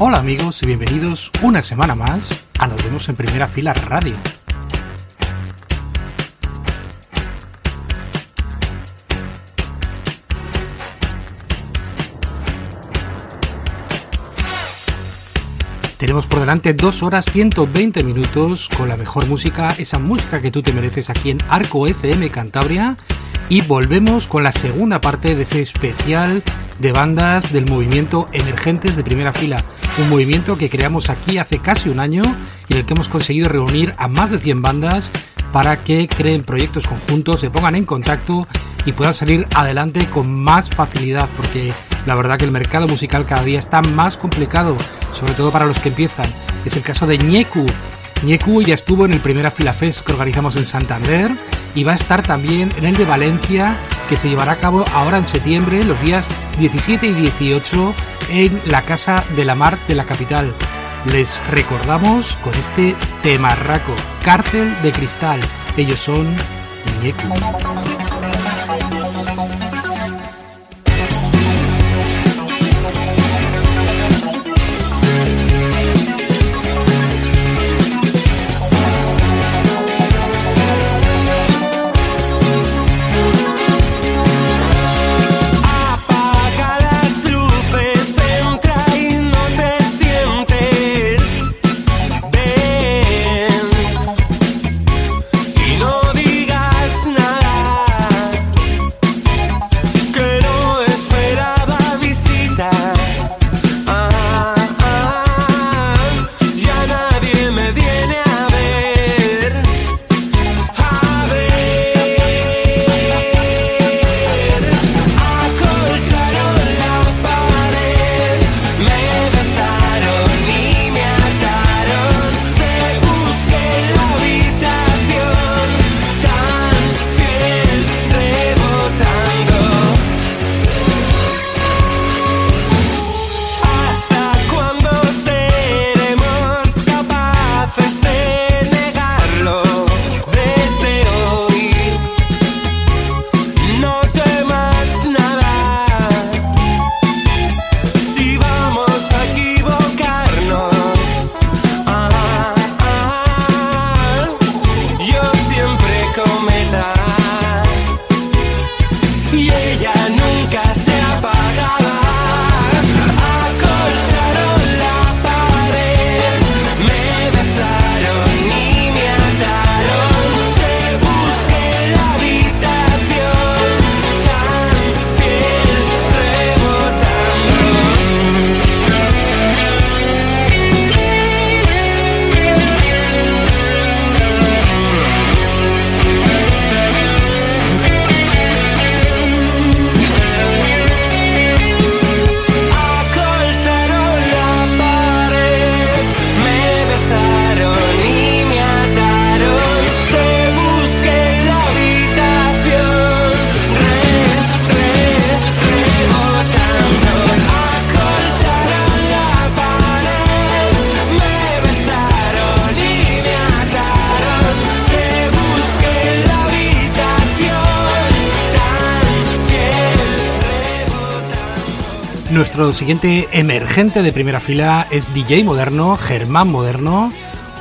Hola amigos y bienvenidos una semana más a Nos vemos en primera fila radio. Tenemos por delante 2 horas 120 minutos con la mejor música, esa música que tú te mereces aquí en Arco FM Cantabria. Y volvemos con la segunda parte de ese especial de bandas del movimiento Emergentes de Primera Fila un movimiento que creamos aquí hace casi un año y en el que hemos conseguido reunir a más de 100 bandas para que creen proyectos conjuntos, se pongan en contacto y puedan salir adelante con más facilidad, porque la verdad que el mercado musical cada día está más complicado, sobre todo para los que empiezan. Es el caso de Ñeku. Ñeku ya estuvo en el Primera Fila Fest que organizamos en Santander y va a estar también en el de Valencia que se llevará a cabo ahora en septiembre, los días 17 y 18 en la Casa de la Mar de la capital. Les recordamos con este temarraco, Cárcel de Cristal. Ellos son Ñeku. Nuestro siguiente emergente de primera fila es DJ moderno, Germán Moderno,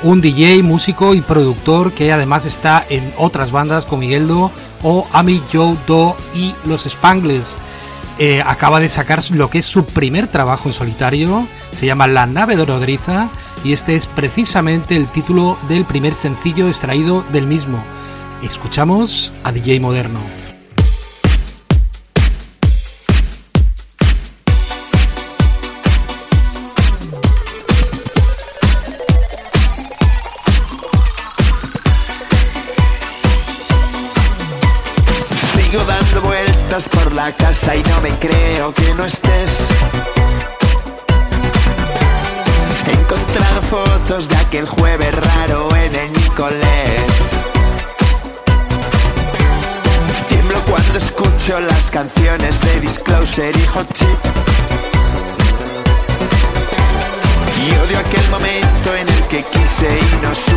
un DJ, músico y productor que además está en otras bandas como Migueldo o Ami Joe Do y Los Spangles. Eh, acaba de sacar lo que es su primer trabajo en solitario, se llama La nave de Rodriza y este es precisamente el título del primer sencillo extraído del mismo. Escuchamos a DJ Moderno. Casa y no me creo que no estés. He encontrado fotos de aquel jueves raro en el Nicolet. Tiemblo cuando escucho las canciones de Disclosure y Hot Chip. Y odio aquel momento en el que quise y no supe